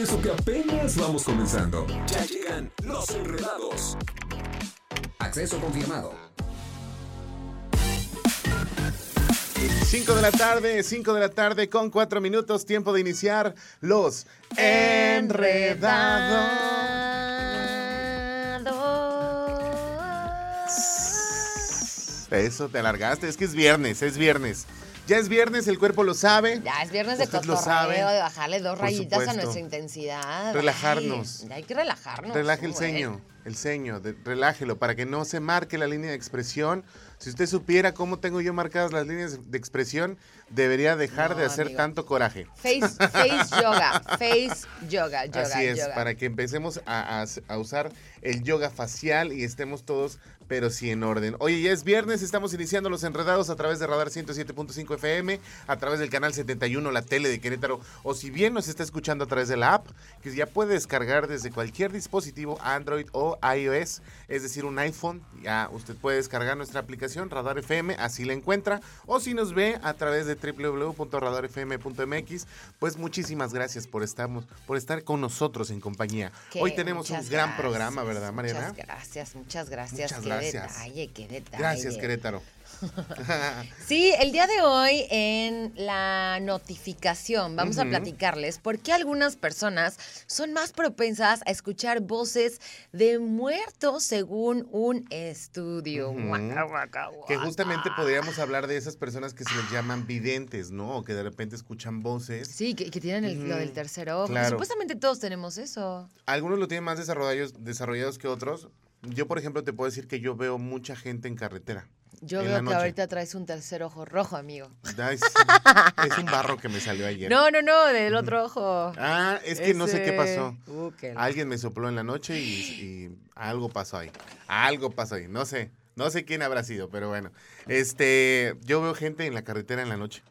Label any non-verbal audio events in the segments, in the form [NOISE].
Y eso que apenas vamos comenzando. Ya llegan los enredados. Acceso confirmado. 5 de la tarde, 5 de la tarde con 4 minutos, tiempo de iniciar los enredados. Eso, te alargaste. Es que es viernes, es viernes. Ya es viernes, el cuerpo lo sabe. Ya es viernes de Usted lo cotorreo, sabe. de bajarle dos rayitas a nuestra intensidad. Relajarnos. Ay, ya hay que relajarnos. Relaje el ceño, el ceño, de- relájelo para que no se marque la línea de expresión. Si usted supiera cómo tengo yo marcadas las líneas de expresión, debería dejar de hacer amigo. tanto coraje. Face, face [LAUGHS] yoga, face yoga, yoga, Así es, yoga. para que empecemos a, a- a usar el yoga facial y estemos todos, pero sí en orden. Oye, ya es viernes, estamos iniciando los enredados a través de Radar 107.5 FM, a través del canal 71, la tele de Querétaro, o si bien nos está escuchando a través de la app, que ya puede descargar desde cualquier dispositivo Android o iOS, es decir, un iPhone, ya usted puede descargar nuestra aplicación Radar FM, así la encuentra, o si nos ve a través de www.radarfm.mx, pues muchísimas gracias por estar, por estar con nosotros en compañía. Que Hoy tenemos un gran gracias, programa, ¿verdad, Mariana? Muchas gracias, muchas gracias. Muchas qué gracias. detalle, qué detalle. Gracias, Querétaro. [LAUGHS] Sí, el día de hoy en la notificación vamos a platicarles por qué algunas personas son más propensas a escuchar voces de muertos según un estudio. Ujú. Guaca, guaca, Que guaca. justamente podríamos hablar de esas personas que se les llaman videntes, ¿no? O que de repente escuchan voces. Sí, que, que tienen el, lo del tercer ojo. claro. Supuestamente todos tenemos eso. Algunos lo tienen más desarrollados, desarrollados que otros. Yo, por ejemplo, te puedo decir que yo veo mucha gente en carretera. Yo En veo que ahorita traes un tercer ojo rojo, amigo. [LAUGHS] Es un barro que me salió ayer. No, no, no, del otro ojo. Ah, es que no sé qué pasó. Uh, Alguien me sopló en la noche y, y algo pasó ahí. Algo pasó ahí. No sé. No sé quién habrá sido, pero bueno. Este, yo veo gente en la carretera en la noche.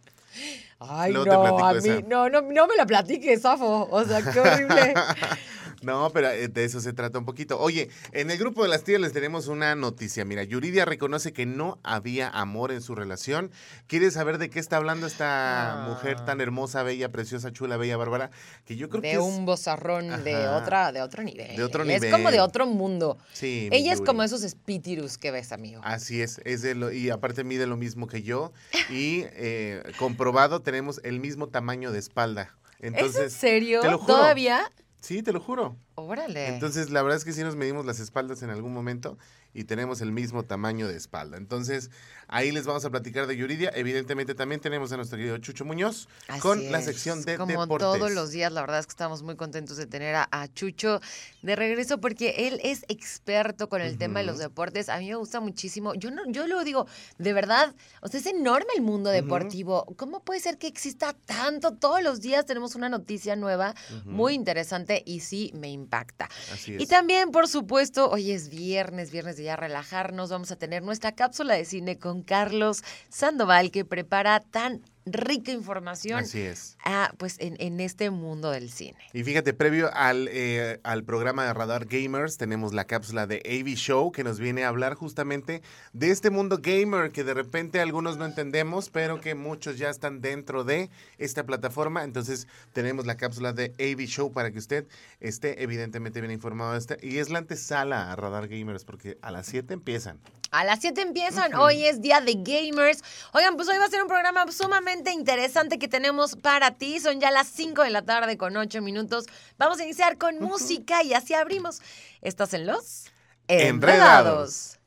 Ay, Luego no, a esa. mí, no, no, no me la platiques, Safo. O sea, qué horrible. [LAUGHS] No, pero eh, de eso se trata un poquito. Oye, en el grupo de las tías les tenemos una noticia. Mira, Yuridia reconoce que no había amor en su relación. ¿Quieres saber de qué está hablando esta Ah. mujer tan hermosa, bella, preciosa, chula, bella, bárbara? Que yo creo que de es... un bozarrón de otra, de otro nivel. De otro Es como nivel. de otro mundo. Sí, Ella es como esos espíritus que ves, amigo. Así es, es de lo, y aparte mide lo mismo que yo y eh, comprobado tenemos el mismo tamaño de espalda. Entonces, ¿Es en serio? te lo juro. ¿Todavía? Sí, te lo juro. Órale. Entonces, la verdad es que sí nos medimos las espaldas en algún momento y tenemos el mismo tamaño de espalda. Entonces, ahí les vamos a platicar de Yuridia. Evidentemente, también tenemos a nuestro querido Chucho Muñoz Así con la sección de Como deportes. todos los días, la verdad es que estamos muy contentos de tener a, a Chucho de regreso porque él es experto con el tema de los deportes. A mí me gusta muchísimo. Yo no, yo lo digo, de verdad, o sea, es enorme el mundo deportivo. ¿Cómo puede ser que exista tanto? Todos los días tenemos una noticia nueva, muy interesante y sí me impacta. Así Y es. también, por supuesto, hoy es viernes, viernes de ya relajarnos. Vamos a tener nuestra cápsula de cine con Carlos Sandoval, que prepara tan rica información Así es. ah, pues en, en este mundo del cine. Y fíjate, previo al, eh, al programa de Radar Gamers, tenemos la cápsula de AV Show que nos viene a hablar justamente de este mundo gamer que de repente algunos no entendemos, pero que muchos ya están dentro de esta plataforma. Entonces, tenemos la cápsula de AV Show para que usted esté evidentemente bien informado de este. Y es la antesala a Radar Gamers, porque a las 7 empiezan. A las 7 empiezan, hoy es día de gamers. Oigan, pues hoy va a ser un programa sumamente interesante que tenemos para ti. Son ya las 5 de la tarde con 8 minutos. Vamos a iniciar con música y así abrimos. Estás en los Enredados.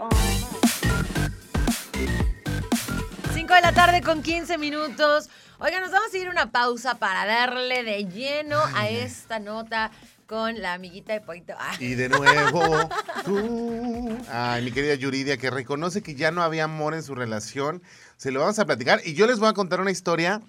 On. 5 de la tarde con 15 minutos. Oigan, nos vamos a ir a una pausa para darle de lleno a esta nota con la amiguita de Poito. Ah, Y de nuevo, tú. Ay, mi querida Yuridia, que reconoce que ya no había amor en su relación. Se lo vamos a platicar. Y yo les voy a contar una historia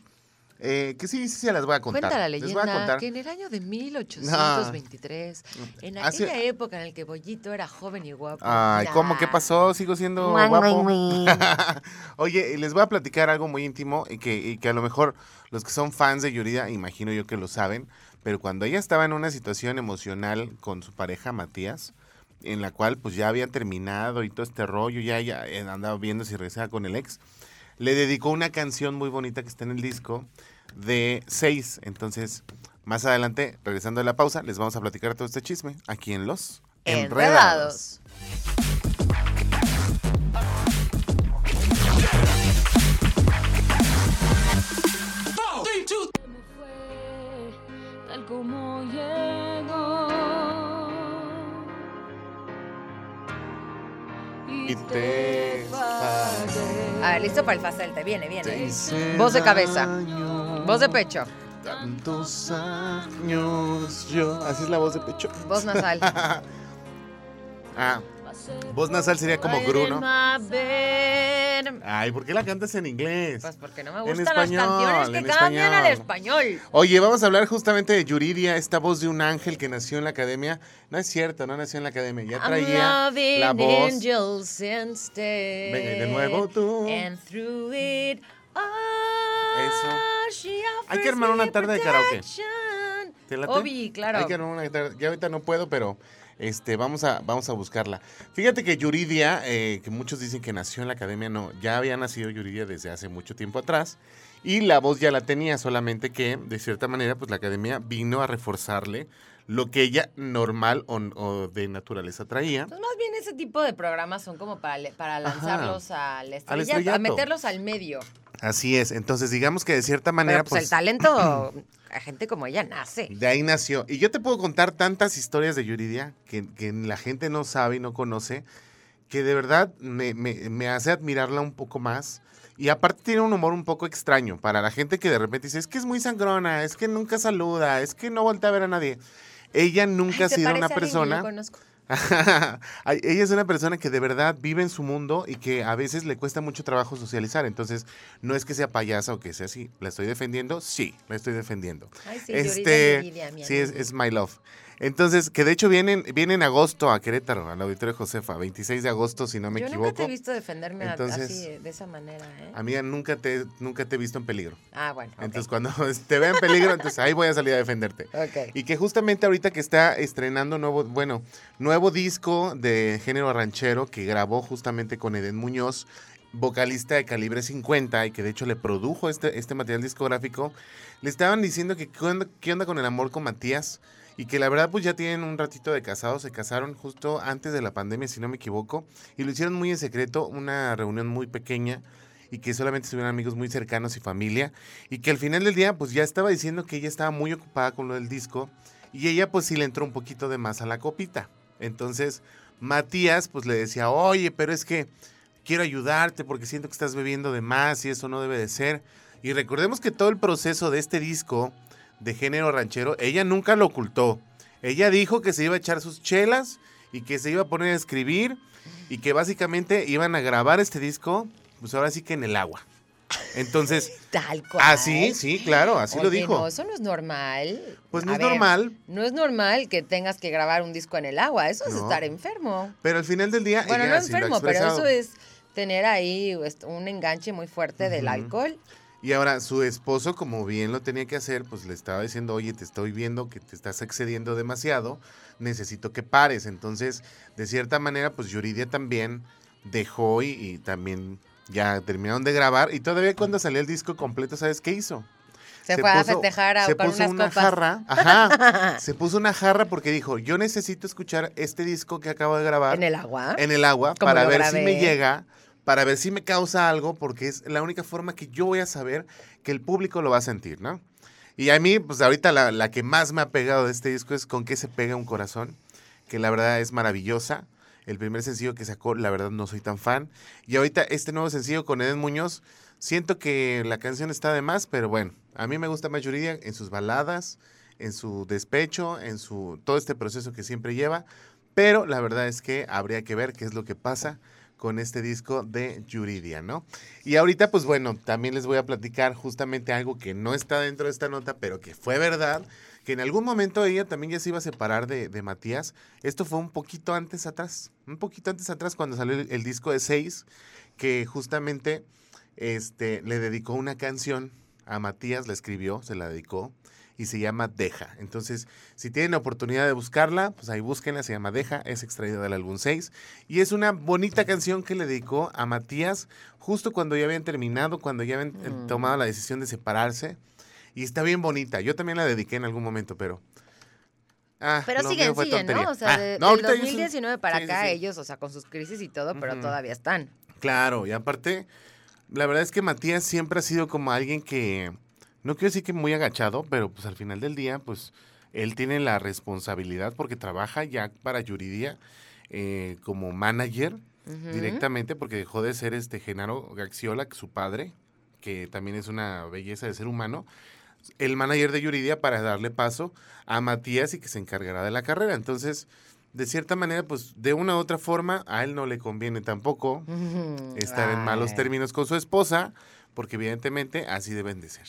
eh, que sí, sí, se las voy a contar. Cuenta la Les voy a leyenda contar. que en el año de 1823, en Hace- aquella época en la que Pollito era joven y guapo. Ay, ¿cómo? ¿Qué pasó? Sigo siendo guapo. [LAUGHS] Oye, y les voy a platicar algo muy íntimo y que, y que a lo mejor los que son fans de Yuridia, imagino yo que lo saben, pero cuando ella estaba en una situación emocional con su pareja Matías, en la cual pues ya habían terminado y todo este rollo, ya ella eh, andaba viendo si regresaba con el ex, le dedicó una canción muy bonita que está en el disco de seis. Entonces, más adelante, regresando de la pausa, les vamos a platicar todo este chisme aquí en Los Enredados. tal el facelte. Viene, viene. Voz de cabeza. Voz de pecho. Tantos años yo. Así es la voz de pecho. Voz nasal. [LAUGHS] Ah, voz nasal sería como Gru, ¿no? Pues Ay, ¿por qué la cantas en inglés? porque no me En gustan las español, canciones que en cambian al español. español. Oye, vamos a hablar justamente de Yuridia, esta voz de un ángel que nació en la academia. No es cierto, no nació en la academia, ya traía la voz. instead. Venga, y de nuevo tú. And through it all, Eso. Hay que armar una tarde de karaoke. Obi, claro. Hay que armar una tarde- Ya ahorita no puedo, pero este, vamos, a, vamos a buscarla. Fíjate que Yuridia, eh, que muchos dicen que nació en la academia, no, ya había nacido Yuridia desde hace mucho tiempo atrás. Y la voz ya la tenía, solamente que, de cierta manera, pues la academia vino a reforzarle lo que ella normal o, o de naturaleza traía. Pues más bien ese tipo de programas son como para, para lanzarlos al estrellato, a estrellato. meterlos al medio. Así es. Entonces, digamos que de cierta manera, Pero pues, el pues, talento, [CLEARS THROAT] a gente como ella nace. De ahí nació. Y yo te puedo contar tantas historias de Yuridia que, que la gente no sabe y no conoce, que de verdad me, me- me hace admirarla un poco más. Y aparte tiene un humor un poco extraño para la gente que de repente dice, es que es muy sangrona, es que nunca saluda, es que no voltea a ver a nadie. Ella nunca Ay, ha sido una yo persona... conozco. Ella es una persona que de verdad vive en su mundo y que a veces le cuesta mucho trabajo socializar. Entonces, no es que sea payasa o que sea así. ¿La estoy defendiendo? Sí, la estoy defendiendo. Ay, sí, este, sí, es, es my love. Entonces, que de hecho vienen, viene en agosto a Querétaro, al auditorio Josefa, 26 de agosto, si no me Yo equivoco. nunca te he visto defenderme Entonces, así, de esa manera, ¿eh? Amiga, nunca te, nunca te he visto en peligro. Ah, bueno. Entonces, cuando [LAUGHS] te vea en peligro, entonces ahí voy a salir a defenderte. Ok. Y que justamente ahorita que está estrenando nuevo, bueno, nuevo disco de género ranchero que grabó justamente con Eden Muñoz, vocalista de calibre 50 y que de hecho le produjo este, este material discográfico, le estaban diciendo que qué onda, qué onda con el amor con Matías y que la verdad pues ya tienen un ratito de casados, se casaron justo antes de la pandemia si no me equivoco y lo hicieron muy en secreto, una reunión muy pequeña y que solamente estuvieron amigos muy cercanos y familia y que al final del día pues ya estaba diciendo que ella estaba muy ocupada con lo del disco y ella pues sí le entró un poquito de más a la copita. Entonces Matías pues le decía, oye, pero es que quiero ayudarte porque siento que estás bebiendo de más y eso no debe de ser. Y recordemos que todo el proceso de este disco de género ranchero, ella nunca lo ocultó. Ella dijo que se iba a echar sus chelas y que se iba a poner a escribir y que básicamente iban a grabar este disco, pues ahora sí que en el agua. Entonces, [LAUGHS] Tal cual. así, sí, claro, así lo dijo. No, eso no es normal. Pues no A es ver, normal, No es normal que tengas que grabar un disco en el agua. Eso es No. estar enfermo. pero al final del día Bueno, ella no sí enfermo, pero eso es tener ahí est- un enganche muy fuerte del alcohol. Y ahora su esposo, como bien lo tenía que hacer, pues le estaba diciendo, oye, te estoy viendo que te estás excediendo demasiado, necesito que pares. Entonces, de cierta manera, pues Yuridia también dejó y, y también ya terminaron de grabar. Y todavía cuando salió el disco completo, ¿sabes qué hizo? Se, fue a puso- festejar a, se puso unas una copas. jarra, [LAUGHS] ajá, se puso una jarra porque dijo, yo necesito escuchar este disco que acabo de grabar En el agua. en el agua para ver si me llega, para ver si me causa algo, porque es la única forma que yo voy a saber que el público lo va a sentir, ¿no? Y a mí, pues ahorita la, la que más me ha pegado de este disco es Con qué se pega un corazón, que la verdad es maravillosa. El primer sencillo que sacó, la verdad no soy tan fan. Y ahorita este nuevo sencillo con Eden Muñoz, siento que la canción está de más, pero bueno, a mí me gusta más Yuridia en sus baladas, en su despecho, en su todo este proceso que siempre lleva, pero la verdad es que habría que ver qué es lo que pasa con este disco de Yuridia, ¿no? Y ahorita, pues bueno, también les voy a platicar justamente algo que no está dentro de esta nota, pero que fue verdad, que en algún momento ella también ya se iba a separar de, Matías. Esto fue un poquito antes atrás, un poquito antes atrás cuando salió el, el disco de Seis, que justamente este, le dedicó una canción a Matías, la escribió, se la dedicó, y se llama Deja. Entonces, si tienen oportunidad de buscarla, pues ahí búsquenla, se llama Deja, es extraída del álbum 6, y es una bonita canción que le dedicó a Matías justo cuando ya habían terminado, cuando ya habían eh, Mm. tomado la decisión de separarse, y está bien bonita. Yo también la dediqué en algún momento, pero... Ah, Pero siguen, siguen. ¿no? O sea, Ah, de, no, del ahorita ellos son- 2019 para sí, acá, sí. ellos, o sea, con sus crisis y todo, pero todavía están. Claro, y aparte, la verdad es que Matías siempre ha sido como alguien que, no quiero decir que muy agachado, pero pues al final del día, pues él tiene la responsabilidad porque trabaja ya para Yuridia eh, como manager directamente porque dejó de ser este Genaro Gaxiola, su padre, que también es una belleza de ser humano, el manager de Yuridia para darle paso a Matías y que se encargará de la carrera. Entonces, de cierta manera, pues de una u otra forma, a él no le conviene tampoco estar en malos términos con su esposa, porque evidentemente así deben de ser.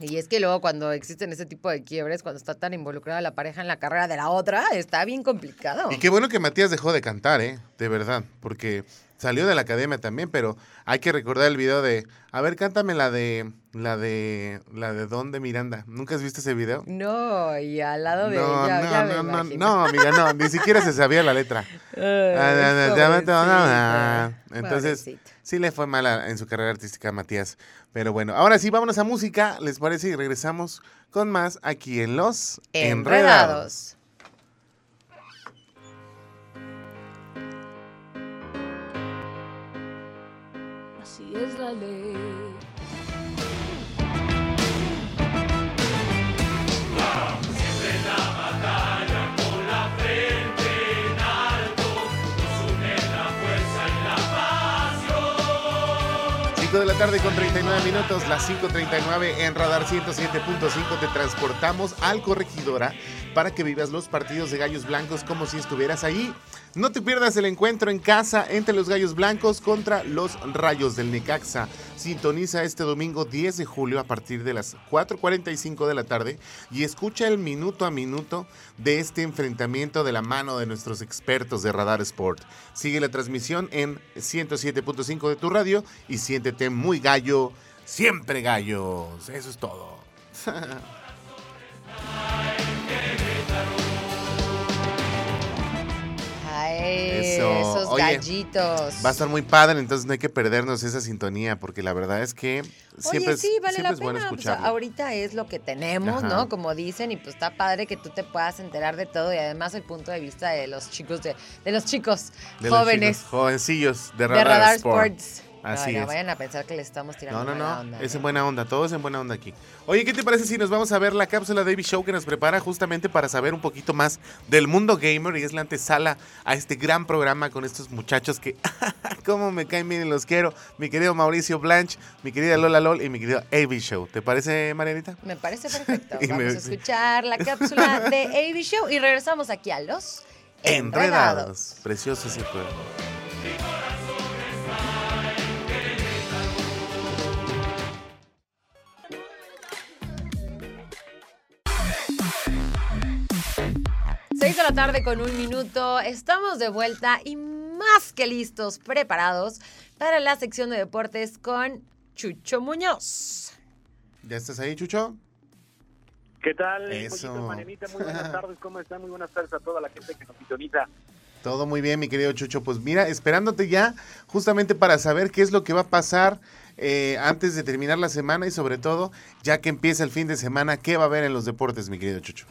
Y es que luego cuando existen ese tipo de quiebres, cuando está tan involucrada la pareja en la carrera de la otra, está bien complicado. Y qué bueno que Matías dejó de cantar, ¿eh? De verdad, porque salió de la academia también, pero hay que recordar el video de, a ver, cántame la de, la de, la de Don de Miranda. ¿Nunca has visto ese video? No, y al lado de no, ella, no, ya me no, no, imagino. no, amiga, no, ni siquiera se sabía la letra. Entonces, pobrecito. sí le fue mala en su carrera artística a Matías. Pero bueno, ahora sí, vámonos a música, ¿les parece? Y regresamos con más aquí en Los Enredados. Enredados. Así es la ley. Tarde con 39 minutos, las 5.39 en Radar 107.5 te transportamos al Corregidora para que vivas los partidos de Gallos Blancos como si estuvieras ahí. No te pierdas el encuentro en casa entre los Gallos Blancos contra los Rayos del Necaxa. Sintoniza este domingo 10 de julio a partir de las 4.45 de la tarde y escucha el minuto a minuto de este enfrentamiento de la mano de nuestros expertos de Radar Sport. Sigue la transmisión en 107.5 de tu radio y siéntete muy gallo, siempre gallos. Eso es todo. Eso. esos Oye, gallitos. Va a estar muy padre, entonces no hay que perdernos esa sintonía porque la verdad es que siempre, Oye, sí, vale la es bueno pena. Pues, ahorita es lo que tenemos, Ajá. ¿no? Como dicen, y pues está padre que tú te puedas enterar de todo y además el punto de vista de los chicos, de, de los chicos De los jóvenes chicos jovencillos de de Radar, Radar Sport. Sports. Así no, es. vayan a pensar que le estamos tirando no, no, no. Es ¿eh? en buena onda, todos en buena onda aquí. Oye, ¿qué te parece si nos vamos a ver la cápsula David Show que nos prepara justamente para saber un poquito más del mundo gamer y es la antesala a este gran programa con estos muchachos que [LAUGHS] cómo me caen bien y los quiero. Mi querido Mauricio Blanche, mi querida Lola Lol y mi querido Avi Show. ¿Te parece, Marianita? Me parece perfecto. [LAUGHS] vamos a escuchar la cápsula de [LAUGHS] Avi Show y regresamos aquí a los Enredados. Enredados. Precioso ese juego. 6 de la tarde con un minuto. Estamos de vuelta y más que listos, preparados para la sección de deportes con Chucho Muñoz. ¿Ya estás ahí, Chucho? ¿Qué tal? Eso. Muy buenas tardes, ¿cómo están? Muy buenas tardes a toda la gente que nos sintoniza. Todo muy bien, mi querido Chucho. Pues mira, esperándote ya justamente para saber qué es lo que va a pasar eh, antes de terminar la semana y sobre todo, ya que empieza el fin de semana, ¿qué va a haber en los deportes, mi querido Chucho?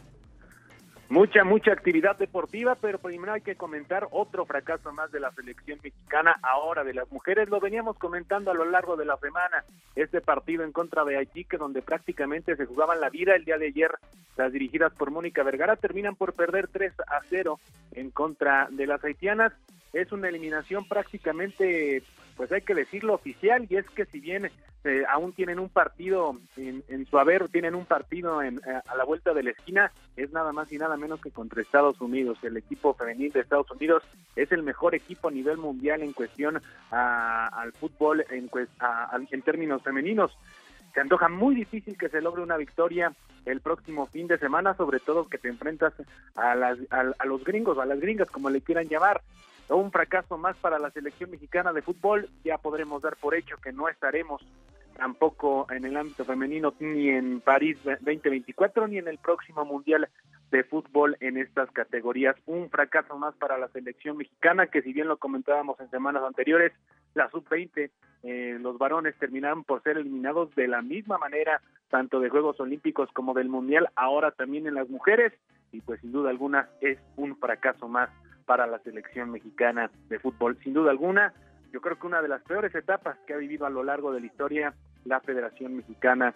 Mucha, mucha actividad deportiva, pero primero hay que comentar otro fracaso más de la selección mexicana, ahora de las mujeres. Lo veníamos comentando a lo largo de la semana. Este partido en contra de Haití, que donde prácticamente se jugaban la vida el día de ayer, las dirigidas por Mónica Vergara, terminan por perder 3 a 0 en contra de las haitianas. Es una eliminación prácticamente pues hay que decirlo oficial, y es que si bien eh, aún tienen un partido en, en su haber, tienen un partido en, eh, a la vuelta de la esquina, es nada más y nada menos que contra Estados Unidos. El equipo femenil de Estados Unidos es el mejor equipo a nivel mundial en cuestión a- al fútbol en, a- en términos femeninos. Se antoja muy difícil que se logre una victoria el próximo fin de semana, sobre todo que te enfrentas a, las, a, a los gringos, a las gringas, como le quieran llamar. Un fracaso más para la selección mexicana de fútbol, ya podremos dar por hecho que no estaremos tampoco en el ámbito femenino ni en París 2024 ni en el próximo Mundial de Fútbol en estas categorías. Un fracaso más para la selección mexicana que si bien lo comentábamos en semanas anteriores, la sub-20, eh, los varones terminaron por ser eliminados de la misma manera, tanto de Juegos Olímpicos como del Mundial, ahora también en las mujeres, y pues sin duda alguna es un fracaso más para la selección mexicana de fútbol. Sin duda alguna, yo creo que una de las peores etapas que ha vivido a lo largo de la historia la Federación Mexicana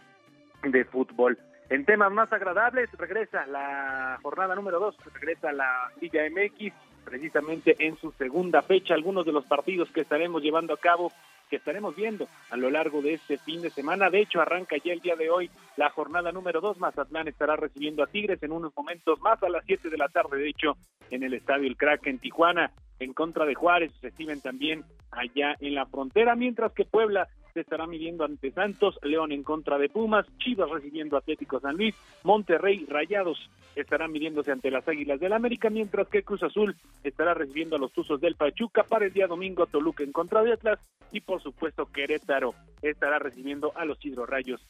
de Fútbol. En temas más agradables, regresa la jornada número 2, regresa la Liga MX, precisamente en su segunda fecha. Algunos de los partidos que estaremos llevando a cabo, que estaremos viendo a lo largo de este fin de semana. De hecho, arranca ya el día de hoy la jornada número 2. Mazatlán estará recibiendo a Tigres en unos momentos más a las 7 de la tarde, de hecho, en el Estadio El Crack en Tijuana. En contra de Juárez reciben también allá en la frontera, mientras que Puebla se estará midiendo ante Santos, León en contra de Pumas, Chivas recibiendo Atlético San Luis, Monterrey, Rayados estarán midiéndose ante las Águilas del América, mientras que Cruz Azul estará recibiendo a los Tuzos del Pachuca para el día domingo Toluca en contra de Atlas y por supuesto Querétaro estará recibiendo a los Rayos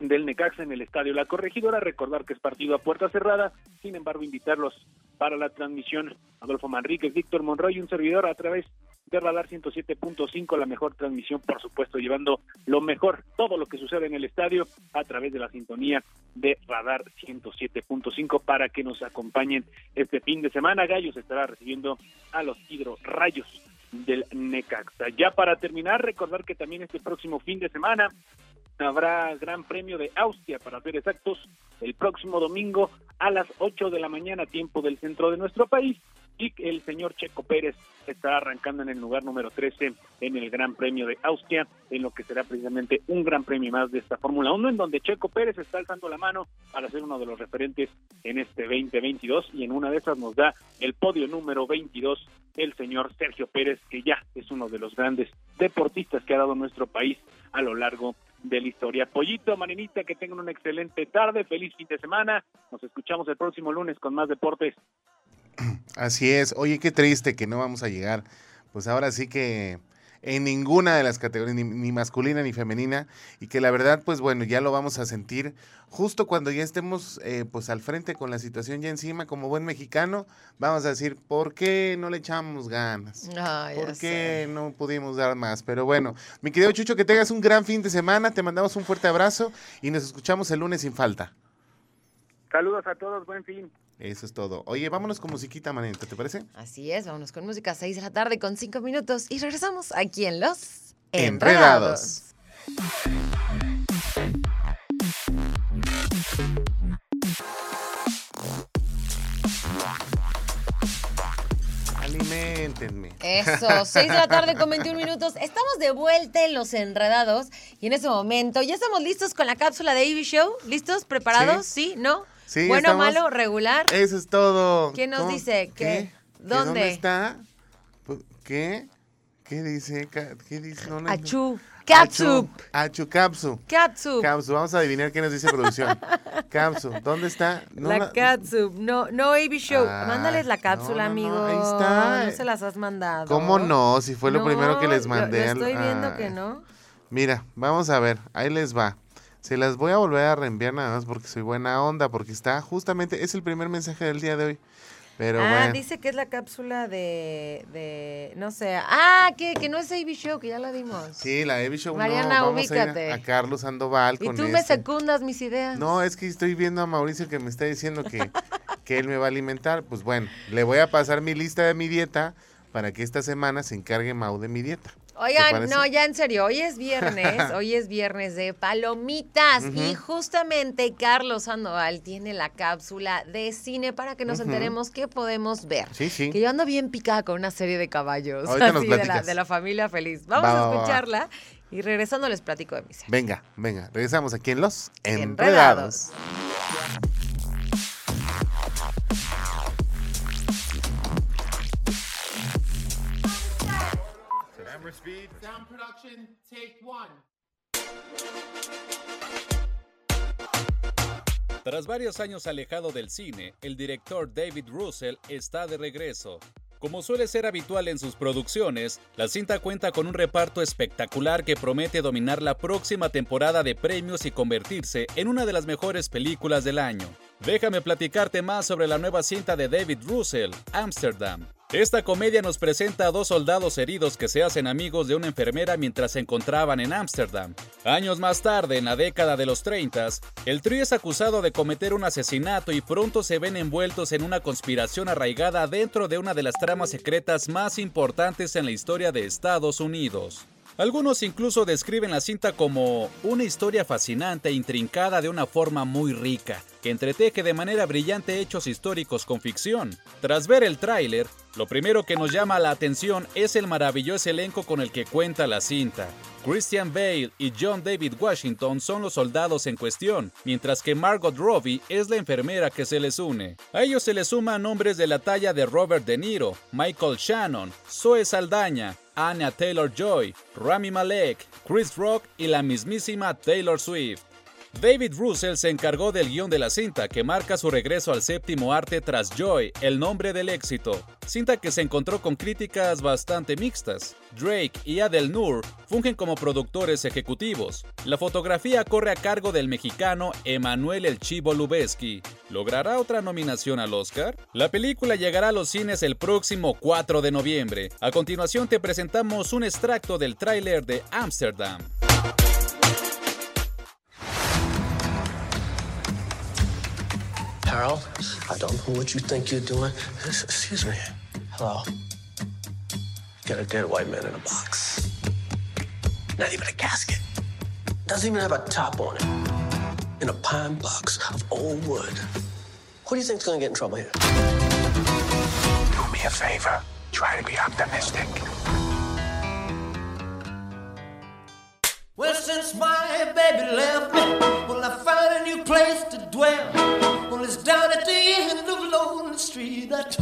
del Necaxa en el Estadio La Corregidora. Recordar que es partido a puerta cerrada, sin embargo invitarlos para la transmisión Adolfo Manríquez, Víctor Monroy y un servidor a través de Radar 107.5, la mejor transmisión, por supuesto, llevando lo mejor, todo lo que sucede en el estadio a través de la sintonía de Radar 107.5 para que nos acompañen este fin de semana. Gallos estará recibiendo a los hidrorrayos del Necaxa. Ya para terminar, recordar que también este próximo fin de semana habrá Gran Premio de Austria, para ser exactos, el próximo domingo a las 8 de la mañana, tiempo del centro de nuestro país, y el señor Checo Pérez estará arrancando en el lugar número 13 en el Gran Premio de Austria, en lo que será precisamente un Gran Premio más de esta Fórmula 1, en donde Checo Pérez está alzando la mano para ser uno de los referentes en este 2022, y en una de esas nos da el podio número 22 el señor Sergio Pérez, que ya es uno de los grandes deportistas que ha dado nuestro país a lo largo de la historia. Pollito, Marinita, que tengan una excelente tarde, feliz fin de semana. Nos escuchamos el próximo lunes con más deportes. Así es. Oye, qué triste que no vamos a llegar. Pues ahora sí que en ninguna de las categorías, ni, ni masculina ni femenina, y que la verdad, pues bueno, ya lo vamos a sentir justo cuando ya estemos eh, pues al frente con la situación ya encima, como buen mexicano, vamos a decir, ¿por qué no le echamos ganas? Ay, ya ¿Por sé. qué no pudimos dar más? Pero bueno, mi querido Chucho, que tengas un gran fin de semana, te mandamos un fuerte abrazo y nos escuchamos el lunes sin falta. Saludos a todos, buen fin. Eso es todo. Oye, vámonos con musiquita, manita, ¿te parece? Así es, vámonos con música, 6 de la tarde con 5 minutos y regresamos aquí en Los Enredados. Aliméntenme. Eso, [LAUGHS] 6 de la tarde con 21 minutos. Estamos de vuelta en Los Enredados y en ese momento ya estamos listos con la cápsula de AB Show. ¿Listos? ¿Preparados? ¿Sí? ¿No? Sí, Bueno, estamos. malo, regular. Eso es todo. ¿Quién nos ¿Cómo? dice? ¿Qué? ¿Dónde? ¿Dónde está? Pu- ¿Qué? ¿Qué dice? ¿Qué dice? No, no. Achú. Achu, Capsu. Catsup. Capsu, vamos a adivinar qué nos dice producción. [LAUGHS] Capsu, ¿dónde está? No la catsup. No, no AB Show. Ah, Mándales la cápsula, no, amigo. ahí está. No se las has mandado. ¿Cómo no? Si fue lo primero que les mandé. Lo, estoy viendo que no. Mira, vamos a ver, ahí les va. Se las voy a volver a reenviar nada más porque soy buena onda, porque está justamente, es el primer mensaje del día de hoy. Pero ah, bueno. dice que es la cápsula de, de no sé. Ah, que, que no es AB Show, que ya la dimos. Sí, la Evi Show no, Mariana, vamos ir ubícate. a, a Carlos Sandoval y con tú me este. secundas mis ideas. No, es que estoy viendo a Mauricio que me está diciendo que, que él me va a alimentar. Pues bueno, le voy a pasar mi lista de mi dieta para que esta semana se encargue Mau de mi dieta. Oigan, no, ya en serio, hoy es viernes, [LAUGHS] hoy es viernes de palomitas y justamente Carlos Sandoval tiene la cápsula de cine para que nos enteremos qué podemos ver. Sí, sí. Que yo ando bien picada con una serie de caballos, así de la, de la familia feliz. Vamos Va, va, a va, va. escucharla y regresando les platico de mi serie. Venga, venga, regresamos aquí en Los Enredados. Enredados. Tras varios años alejado del cine, el director David Russell está de regreso. Como suele ser habitual en sus producciones, la cinta cuenta con un reparto espectacular que promete dominar la próxima temporada de premios y convertirse en una de las mejores películas del año. Déjame platicarte más sobre la nueva cinta de David Russell, Amsterdam. Esta comedia nos presenta a dos soldados heridos que se hacen amigos de una enfermera mientras se encontraban en Ámsterdam. Años más tarde, en la década de los 30, el trío es acusado de cometer un asesinato y pronto se ven envueltos en una conspiración arraigada dentro de una de las tramas secretas más importantes en la historia de Estados Unidos. Algunos incluso describen la cinta como una historia fascinante e intrincada de una forma muy rica, que entreteje de manera brillante hechos históricos con ficción. Tras ver el tráiler, lo primero que nos llama la atención es el maravilloso elenco con el que cuenta la cinta. Christian Bale y John David Washington son los soldados en cuestión, mientras que Margot Robbie es la enfermera que se les une. A ellos se les suman nombres de la talla de Robert De Niro, Michael Shannon, Zoe Saldaña, Anya Taylor-Joy, Rami Malek, Chris Rock y la mismísima Taylor Swift. David Russell se encargó del guion de la cinta, que marca su regreso al séptimo arte tras Joy, el nombre del éxito. Cinta que se encontró con críticas bastante mixtas. Drake y Adel Nur fungen como productores ejecutivos. La fotografía corre a cargo del mexicano Emanuel El Chivo Lubeski. ¿Logrará otra nominación al Oscar? La película llegará a los cines el próximo 4 de noviembre. A continuación te presentamos un extracto del tráiler de Amsterdam. Harold, I don't know what you think you're doing. Excuse me. Hello. Got a dead white man in a box. Not even a casket. Doesn't even have a top on it. In a pine box of old wood. Who do you think's gonna get in trouble here? Do me a favor. Try to be optimistic. Well, since my baby left me, well, I found a new place to dwell. Well, it's down at the end of Lonely Street, that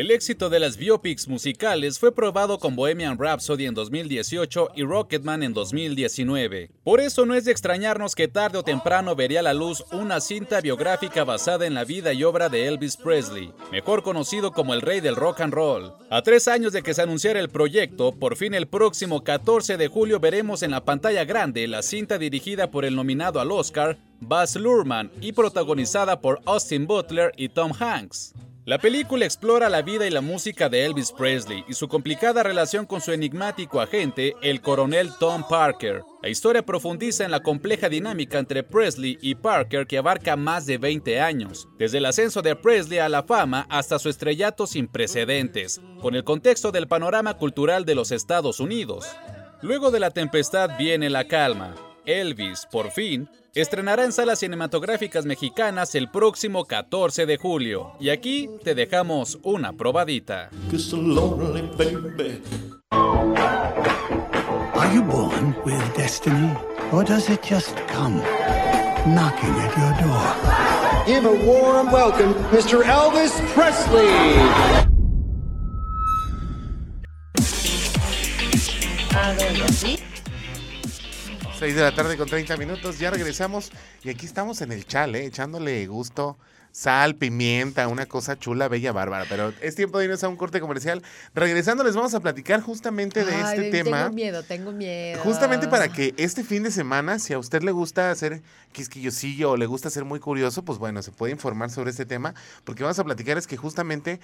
El éxito de las biopics musicales fue probado con Bohemian Rhapsody en 2018 y Rocketman en 2019. Por eso no es de extrañarnos que tarde o temprano vería a la luz una cinta biográfica basada en la vida y obra de Elvis Presley, mejor conocido como el rey del rock and roll. A tres años de que se anunciara el proyecto, por fin el próximo 14 de julio veremos en la pantalla grande la cinta dirigida por el nominado al Oscar, Baz Luhrmann, y protagonizada por Austin Butler y Tom Hanks. La película explora la vida y la música de Elvis Presley y su complicada relación con su enigmático agente, el coronel Tom Parker. La historia profundiza en la compleja dinámica entre Presley y Parker que abarca más de 20 años, desde el ascenso de Presley a la fama hasta su estrellato sin precedentes, con el contexto del panorama cultural de los Estados Unidos. Luego de la tempestad viene la calma. Elvis, por fin, estrenará en salas cinematográficas mexicanas el próximo 14 de julio. Y aquí te dejamos una probadita. Are you born with destiny? Or does it just come knocking at your door? Give a warm welcome, Mr. Elvis Presley. 6 de la tarde con 30 minutos, ya regresamos y aquí estamos en el chal, ¿eh? echándole gusto, sal, pimienta, una cosa chula, bella, bárbara. Pero es tiempo de irnos a un corte comercial. Regresando les vamos a platicar justamente de Ay, este tema. Tengo miedo, tengo miedo. Justamente para que este fin de semana, si a usted le gusta hacer quisquillosillo o le gusta ser muy curioso, pues bueno, se puede informar sobre este tema, porque vamos a platicar es que justamente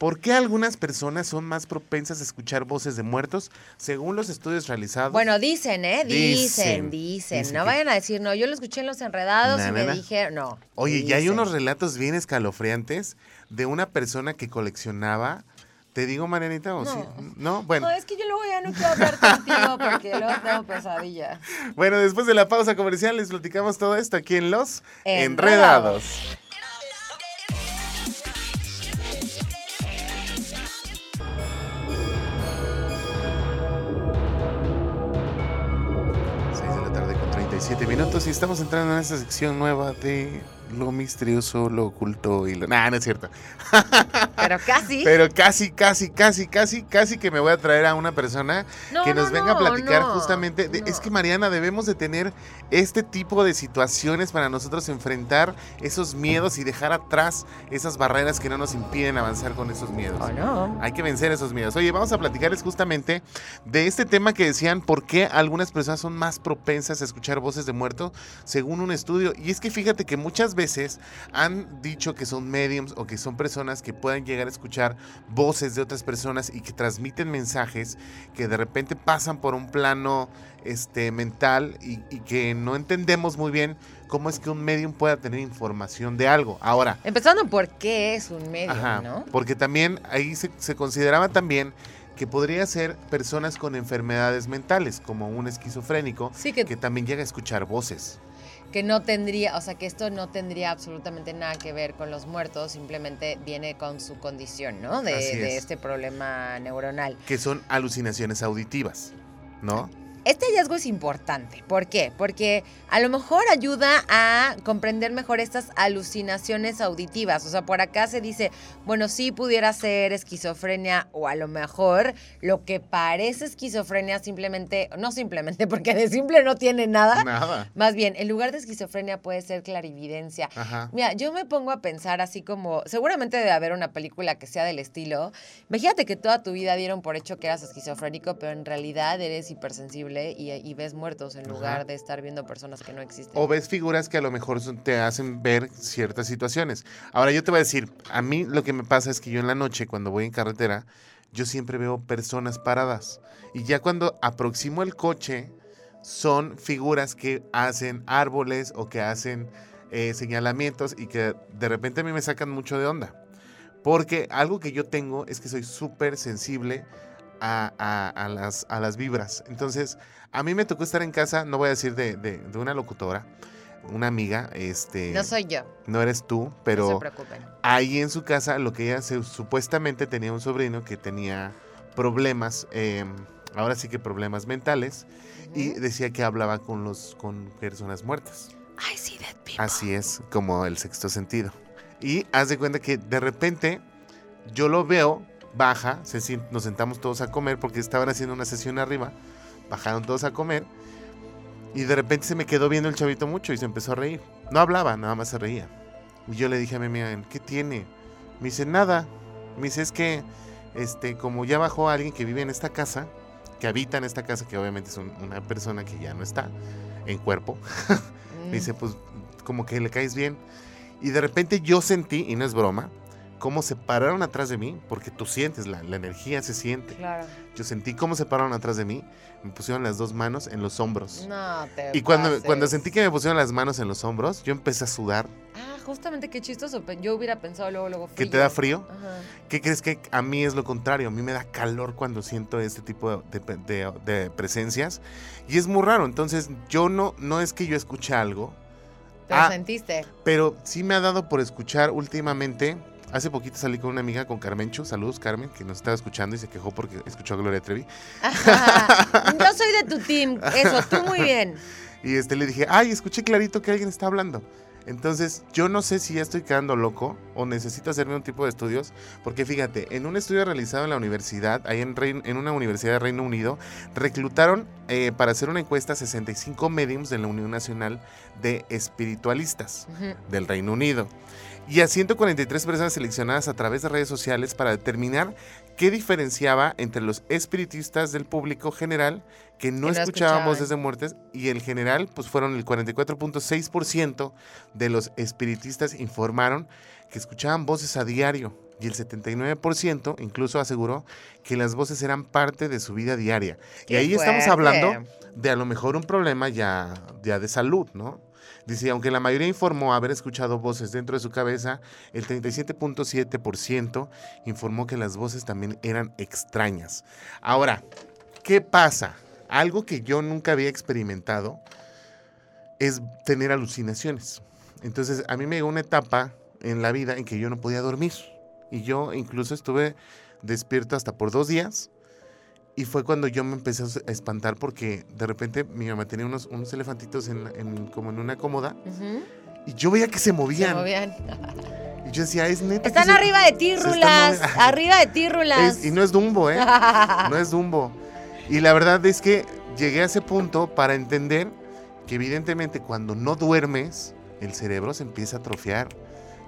por qué algunas personas son más propensas a escuchar voces de muertos, según los estudios realizados. Bueno, dicen, ¿eh? Dicen, Dicen, dicen. dicen no que- vayan a decir, no, yo lo escuché en Los Enredados Na, y na, me na. dijeron, no. Oye, y hay dicen. unos relatos bien escalofriantes de una persona que coleccionaba ¿Te digo, Marianita, o No. sí? No, bueno. No, es que yo luego ya no quiero hablar contigo porque luego tengo pesadillas. [LAUGHS] Bueno, después de la pausa comercial les platicamos todo esto aquí en Los Enredados. Enredados. 47 minutos y estamos entrando en esta sección nueva de lo misterioso, lo oculto y lo... Nah, no es cierto. Pero casi. [LAUGHS] Pero casi, casi, casi, casi, casi que me voy a traer a una persona No, que nos no, venga a platicar no, justamente. de- Es que Mariana, debemos de tener este tipo de situaciones para nosotros enfrentar esos miedos y dejar atrás esas barreras que no nos impiden avanzar con esos miedos. no. Hay que vencer esos miedos. Oye, vamos a platicarles justamente de este tema que decían por qué algunas personas son más propensas a escuchar voces de muertos según un estudio. Y es que fíjate que muchas veces han dicho que son mediums o que son personas que pueden llegar a escuchar voces de otras personas y que transmiten mensajes que de repente pasan por un plano este, mental y, y que no entendemos muy bien cómo es que un medium pueda tener información de algo. Ahora, Empezando por qué es un medio, Ajá, ¿no? porque también ahí se, se consideraba también que podría ser personas con enfermedades mentales, como un esquizofrénico, Sí, que- también llega a escuchar voces. Que no tendría, o sea, que esto no tendría absolutamente nada que ver con los muertos, simplemente viene con su condición, ¿no? De, de es. este problema neuronal. que son alucinaciones auditivas, ¿no? Este hallazgo es importante. ¿Por qué? Porque a lo mejor ayuda a comprender mejor estas alucinaciones auditivas. O sea, por acá se dice, bueno, sí pudiera ser esquizofrenia o a lo mejor lo que parece esquizofrenia simplemente, no simplemente, [LAUGHS] porque de simple no tiene nada. Nada. Más bien, en lugar de esquizofrenia puede ser clarividencia. Ajá. Mira, yo me pongo a pensar así como, seguramente debe haber una película que sea del estilo. Imagínate que toda tu vida dieron por hecho que eras esquizofrénico, pero en realidad eres hipersensible y, y ves muertos en Ajá. lugar de estar viendo personas que no existen. O ves figuras que a lo mejor te hacen ver ciertas situaciones. Ahora yo te voy a decir, a mí lo que me pasa es que yo en la noche, cuando voy en carretera, yo siempre veo personas paradas. Y ya cuando aproximo el coche, son figuras que hacen árboles o que hacen eh, señalamientos y que de repente a mí me sacan mucho de onda. Porque algo que yo tengo es que soy súper sensible a, a- a las, a las vibras. Entonces, a mí me tocó estar en casa, no voy a decir de, de- de una locutora, una amiga, este... no soy yo, No eres tú, no se pero preocupen. ahí en su casa lo que ella se- supuestamente tenía un sobrino que tenía problemas, eh, ahora sí que problemas mentales, y decía que hablaba con los con personas muertas. I see that people. Así es, como el sexto sentido. Y haz de cuenta que de repente yo lo veo, baja, se nos sentamos todos a comer porque estaban haciendo una sesión arriba, bajaron todos a comer y de repente se me quedó viendo el chavito mucho y se empezó a reír. No hablaba, nada más se reía. Y yo le dije a mi amiga, ¿qué tiene? Me dice, nada. Me dice, es que, este, como ya bajó alguien que vive en esta casa, que habita en esta casa, que obviamente es un- una persona que ya no está en cuerpo, [LAUGHS] me dice, pues, como que le caes bien. Y de repente yo sentí, y no es broma, cómo se pararon atrás de mí, porque tú sientes, la, la energía se siente. Claro. Yo sentí cómo se pararon atrás de mí, me pusieron las dos manos en los hombros. No te Y cuando, pases. cuando sentí que me pusieron las manos en los hombros, yo empecé a sudar. Ah, justamente qué chistoso. Yo hubiera pensado luego, luego ¿Que te da frío? Ajá. ¿Qué crees que a mí es lo contrario? A mí me da calor cuando siento este tipo de, de- de- de presencias. Y es muy raro. Entonces, yo no, no es que yo escuche algo, Pero Ah. sentiste. pero sí me ha dado por escuchar últimamente. Hace poquito salí con una amiga, con Carmenchu. Saludos, Carmen, que nos estaba escuchando y se quejó porque escuchó a Gloria Trevi. Ajá. [LAUGHS] Yo soy de tu team. Eso, tú muy bien. Y este, le dije, ay, escuché clarito que alguien está hablando. Entonces, yo no sé si ya estoy quedando loco o necesito hacerme un tipo de estudios, porque fíjate, en un estudio realizado en la universidad, ahí en, Rein- en una universidad de Reino Unido, reclutaron eh, para hacer una encuesta a 65 mediums de la Unión Nacional de Espiritualistas del Reino Unido y a 143 personas seleccionadas a través de redes sociales para determinar qué diferenciaba entre los espiritistas del público general que no, Que no escuchaban escuchaban. voces de muertes y el general pues fueron el 44.6% de los espiritistas informaron que escuchaban voces a diario, Y el 79% incluso aseguró que las voces eran parte de su vida diaria. y ahí estamos hablando de a lo mejor un problema ya, ya de salud, ¿no? Dice, aunque la mayoría informó haber escuchado voces dentro de su cabeza, el 37.7% informó que las voces también eran extrañas. Ahora, ¿qué pasa? Algo que yo nunca había experimentado es tener alucinaciones. Entonces, a mí me llegó una etapa en la vida en que yo no podía dormir. Y yo incluso estuve despierto hasta por dos días. Y fue cuando yo me empecé a espantar porque de repente mi mamá tenía unos, unos elefantitos en, en- como en una cómoda y yo veía que se Se movían. movían. Y yo decía, es neta. que Están arriba de ti, se están Rulas. moviendo". [LAUGHS] Arriba de ti, Rulas. Es- y no es Dumbo, ¿eh? [LAUGHS] No es Dumbo. Y la verdad es que llegué a ese punto para entender que evidentemente cuando no duermes, el cerebro se empieza a atrofiar.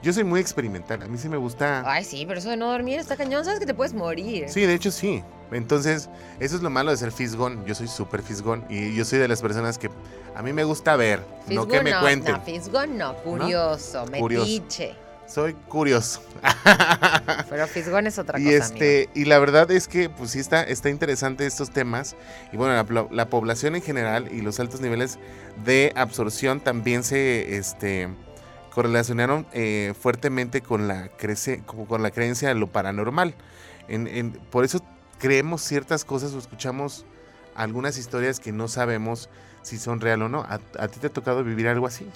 Yo soy muy experimental, a mí sí me gusta... Ay, sí, pero eso de no dormir está cañón. Sabes que te puedes morir. Sí, de hecho sí. Entonces, eso es lo malo de ser fisgón. Yo soy súper fisgón y yo soy de las personas que a mí me gusta ver, no que me cuenten. No, fisgo no, curioso, Curioso. metiche. Soy curioso. [LAUGHS] Pero fisgón es otra Y cosa, este, y la verdad es que pues sí está, está interesante estos temas. Y bueno, la, la población en general y los altos niveles de absorción también se este, correlacionaron eh, fuertemente con la, crece, como con la creencia de lo paranormal. En- en- por eso creemos ciertas cosas o escuchamos algunas historias que no sabemos si son real o no. ¿A, a ti te ha tocado vivir algo así?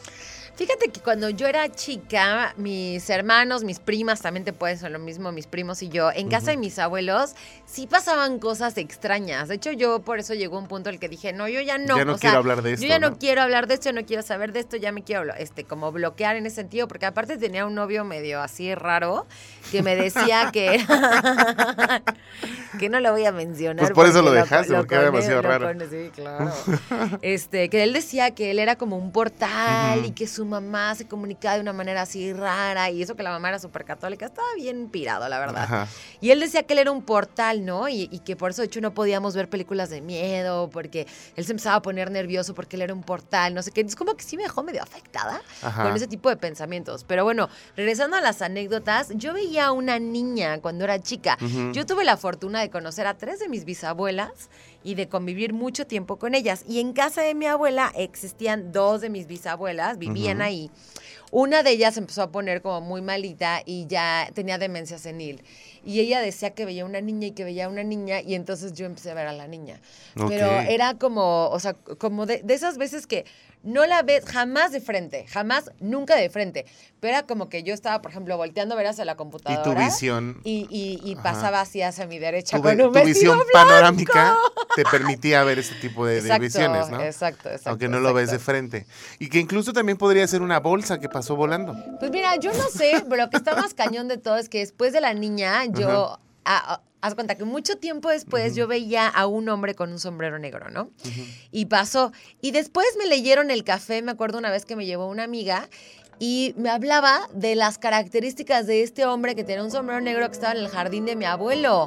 Fíjate que cuando yo era chica, mis hermanos, mis primas, también te pueden ser lo mismo, mis primos y yo, en casa de mis abuelos, sí pasaban cosas extrañas. De hecho, yo por eso llegó un punto en el que dije, no, yo ya no. Ya no o sea, quiero hablar de esto, Yo ya no, ¿no? quiero hablar de esto, yo no quiero saber de esto, ya me quiero este, como bloquear en ese sentido, porque aparte tenía un novio medio así raro que me decía que [LAUGHS] que no lo voy a mencionar. Pues por eso lo dejaste, co- porque era demasiado lo raro. coné- sí, claro. Este, que él decía que él era como un portal y que su mamá se comunicaba de una manera así rara y eso que la mamá era súper católica, estaba bien pirado, la verdad. Ajá. Y él decía que él era un portal, ¿no? Y, y que por eso, de hecho, no podíamos ver películas de miedo, porque él se empezaba a poner nervioso porque él era un portal, no sé qué. Es como que sí me dejó medio afectada Ajá. con ese tipo de pensamientos. Pero bueno, regresando a las anécdotas, yo veía a una niña cuando era chica. Yo tuve la fortuna de conocer a tres de mis bisabuelas y de convivir mucho tiempo con ellas. Y en casa de mi abuela existían dos de mis bisabuelas, vivían ahí. Una de ellas empezó a poner como muy malita y ya tenía demencia senil. Y ella decía que veía una niña y que veía una niña y entonces yo empecé a ver a la niña. Pero era como, o sea, como de, de esas veces que no la ves jamás de frente, jamás, nunca de frente. Pero era como que yo estaba, por ejemplo, volteando a ver hacia la computadora. visión- Y, y- y Ajá. pasaba así hacia mi derecha Tu, con ve- un tu visión blanco. panorámica te permitía ver este tipo de, visiones, ¿no? exacto, exacto, Aunque no lo ves de frente. Y que incluso también podría ser una bolsa que pasó volando. Pues mira, yo no sé, pero lo que está más cañón de todo es que después de la niña, yo, a- a- haz cuenta que mucho tiempo después yo veía a un hombre con un sombrero negro, ¿no? Y pasó. Y después me leyeron el café, me acuerdo una vez que me llevó una amiga y me hablaba de las características de este hombre que tenía un sombrero negro que estaba en el jardín de mi abuelo.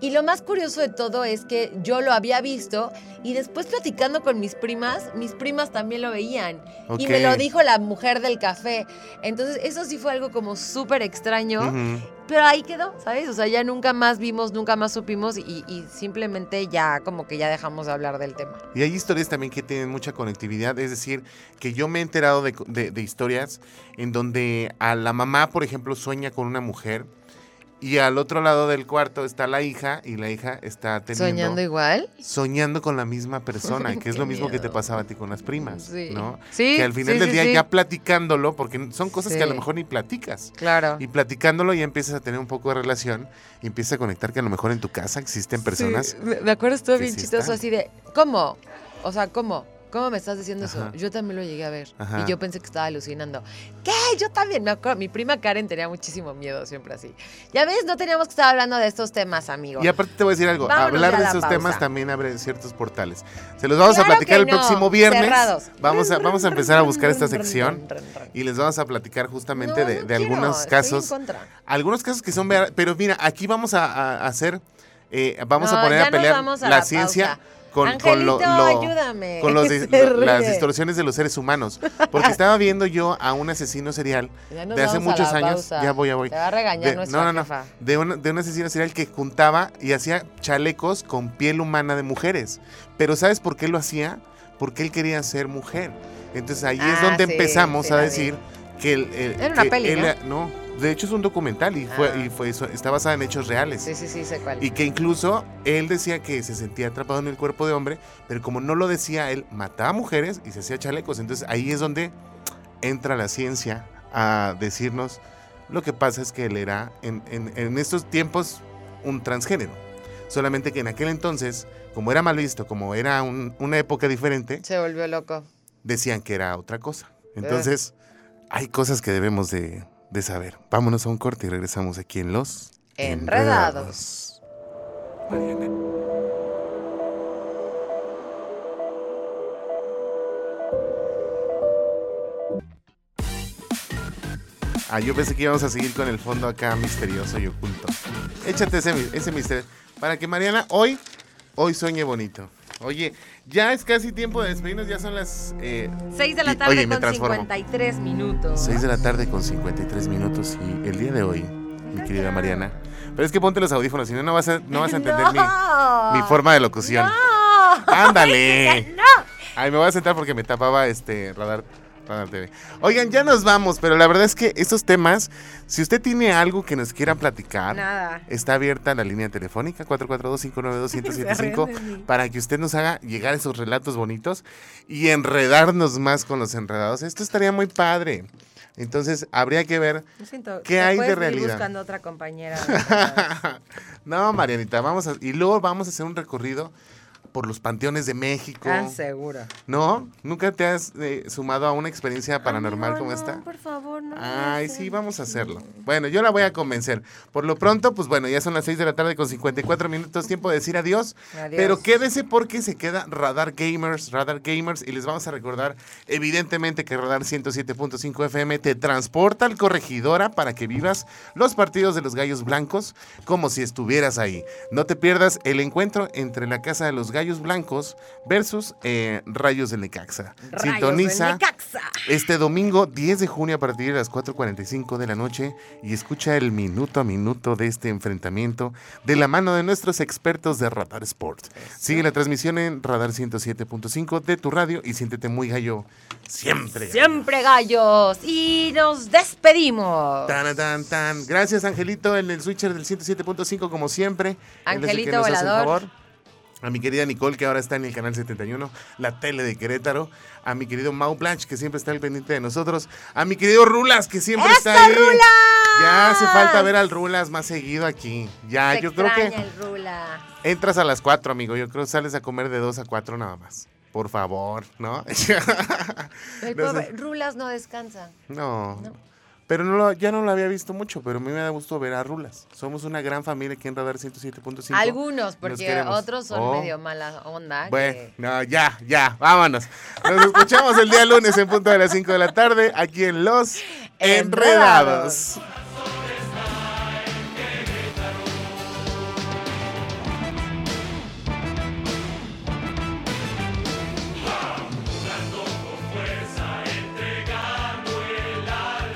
Y lo más curioso de todo es que yo lo había visto y después platicando con mis primas, mis primas también lo veían. Y me lo dijo la mujer del café. Entonces eso sí fue algo como súper extraño. Pero ahí quedó, ¿sabes? O sea, ya nunca más vimos, nunca más supimos y, y simplemente ya como que ya dejamos de hablar del tema. Y hay historias también que tienen mucha conectividad, es decir, que yo me he enterado de, de- de historias en donde a la mamá, por ejemplo, sueña con una mujer y al otro lado del cuarto está la hija y la hija está teniendo... ¿Soñando igual? Soñando con la misma persona, [LAUGHS] que es lo mismo que te pasaba a ti con las primas, Sí. ¿no? Sí, Que al final sí, del día ya platicándolo, porque son cosas que a lo mejor ni platicas. Claro. Y platicándolo ya empiezas a tener un poco de relación y empiezas a conectar que a lo mejor en tu casa existen personas. Me- acuerdo, estuvo bien chistoso así de, ¿cómo? O sea, ¿cómo? ¿Cómo me estás diciendo Ajá. eso? Yo también lo llegué a ver. Ajá. Y yo pensé que estaba alucinando. ¿Qué? Yo también. Me acuerdo, mi prima Karen tenía muchísimo miedo siempre así. Ya ves, no teníamos que estar hablando de estos temas, amigo. Y aparte te voy a decir algo, Vámonos hablar de esos pausa. temas también abre ciertos portales. Se los vamos Claro a platicar el próximo viernes. cerrados. Vamos a, vamos a empezar a buscar esta sección y les vamos a platicar justamente No, de, no de quiero, algunos casos. en contra. Algunos casos que son ver- pero mira, aquí vamos a, a hacer, eh, vamos a poner a pelear la, la ciencia pausa. Con, con lo- ayúdame. con los las distorsiones de los seres humanos. Porque estaba viendo yo a un asesino serial de hace muchos años. pausa. Ya voy, ya voy. Te va a regañar De- nuestra no, no, no. De un, de un asesino serial que juntaba y hacía chalecos con piel humana de mujeres. Pero ¿sabes por qué lo hacía? Porque él quería ser mujer. Entonces ahí es Ah, donde sí, empezamos sí a vi. decir que el, el- Era una peli, él- ¿no? De hecho es un documental y fue, Ah. y fue eso- está basada en hechos reales. Sí, sí, sí, sé cuál. Y que incluso él decía que se sentía atrapado en el cuerpo de hombre, pero como no lo decía, él mataba mujeres y se hacía chalecos. Entonces ahí es donde entra la ciencia a decirnos lo que pasa es que él era en, en- en estos tiempos un transgénero. Solamente que en aquel entonces, como era mal visto, como era un- una época diferente, Se volvió loco. decían que era otra cosa. Entonces, hay cosas que debemos de, de saber. Vámonos a un corte y regresamos aquí en Los Enredados. Mariana. Ah, yo pensé que íbamos a seguir con el fondo acá misterioso y oculto. Échate ese, ese misterio. Para que Mariana hoy, hoy sueñe bonito. Oye, ya es casi tiempo de despedirnos, ya son las... eh, 6 de la y- tarde oye, me con transformo. 53 minutos. 6 de la tarde con 53 minutos y el día de hoy, mi querida Mariana. Pero es que ponte los audífonos, si no, no vas a, no vas a entender [LAUGHS] No. mi, mi forma de locución. ¡No! [LAUGHS] ¡Ándale! ¡No! Ay, me voy a sentar porque me tapaba este radar, radar TV. Oigan, ya nos vamos, pero la verdad es que estos temas, si usted tiene algo que nos quiera platicar, Nada. está abierta la línea telefónica 442-592-1075 Se ríen de mí. para que usted nos haga llegar esos relatos bonitos y enredarnos más con los enredados. Esto estaría muy padre. Entonces, habría que ver siento. ¿Qué hay de ir realidad? buscando otra compañera. [LAUGHS] no, Marianita, vamos a y luego vamos a hacer un recorrido por los panteones de México. Ah, seguro. ¿No? ¿Nunca te has eh, sumado a una experiencia paranormal como esta? Por favor, no. Ay, sí, vamos a hacerlo. Bueno, yo la voy a convencer. Por lo pronto, pues bueno, ya son las 6 de la tarde con 54 minutos, tiempo de decir adiós. Adiós. Pero quédese porque se queda Radar Gamers, Radar Gamers, y les vamos a recordar, evidentemente, que Radar 107.5 FM te transporta al corregidora para que vivas los partidos de los gallos blancos como si estuvieras ahí. No te pierdas el encuentro entre la Casa de los Gallos Blancos versus eh, Rayos del Necaxa. Rayos Sintoniza del Necaxa. este domingo 10 de junio a partir de las 4.45 de la noche y escucha el minuto a minuto de este enfrentamiento de la mano de nuestros expertos de Radar Sport. Sigue la transmisión en Radar 107.5 de tu radio y siéntete muy gallo siempre. Siempre gallos. Y nos despedimos. Tan, tan, tan. Gracias, Angelito, en el switcher del 107.5, como siempre. Angelito volador. A mi querida Nicole, que ahora está en el canal 71, la tele de Querétaro. A mi querido Mau Blanche, que siempre está al pendiente de nosotros. A mi querido Rulas, que siempre ¡Eso, está ahí. Rulas! Ya hace falta ver al Rulas más seguido aquí. Ya, Se yo creo que el Rula. entras a las 4, amigo. Yo creo que sales a comer de 2 a 4 nada más. Por favor, ¿no? [LAUGHS] El No sé. pobre Rulas no descansa. No. Pero no lo- ya no lo había visto mucho, pero a mí me da gusto ver a Rulas. Somos una gran familia aquí en Radar 107.5. Algunos, Nos porque otros son Oh. medio mala onda. Bueno, que- no, ya, ya, vámonos. Nos escuchamos el día lunes en punto de las 5 de la tarde aquí en Los Enredados. Enredados.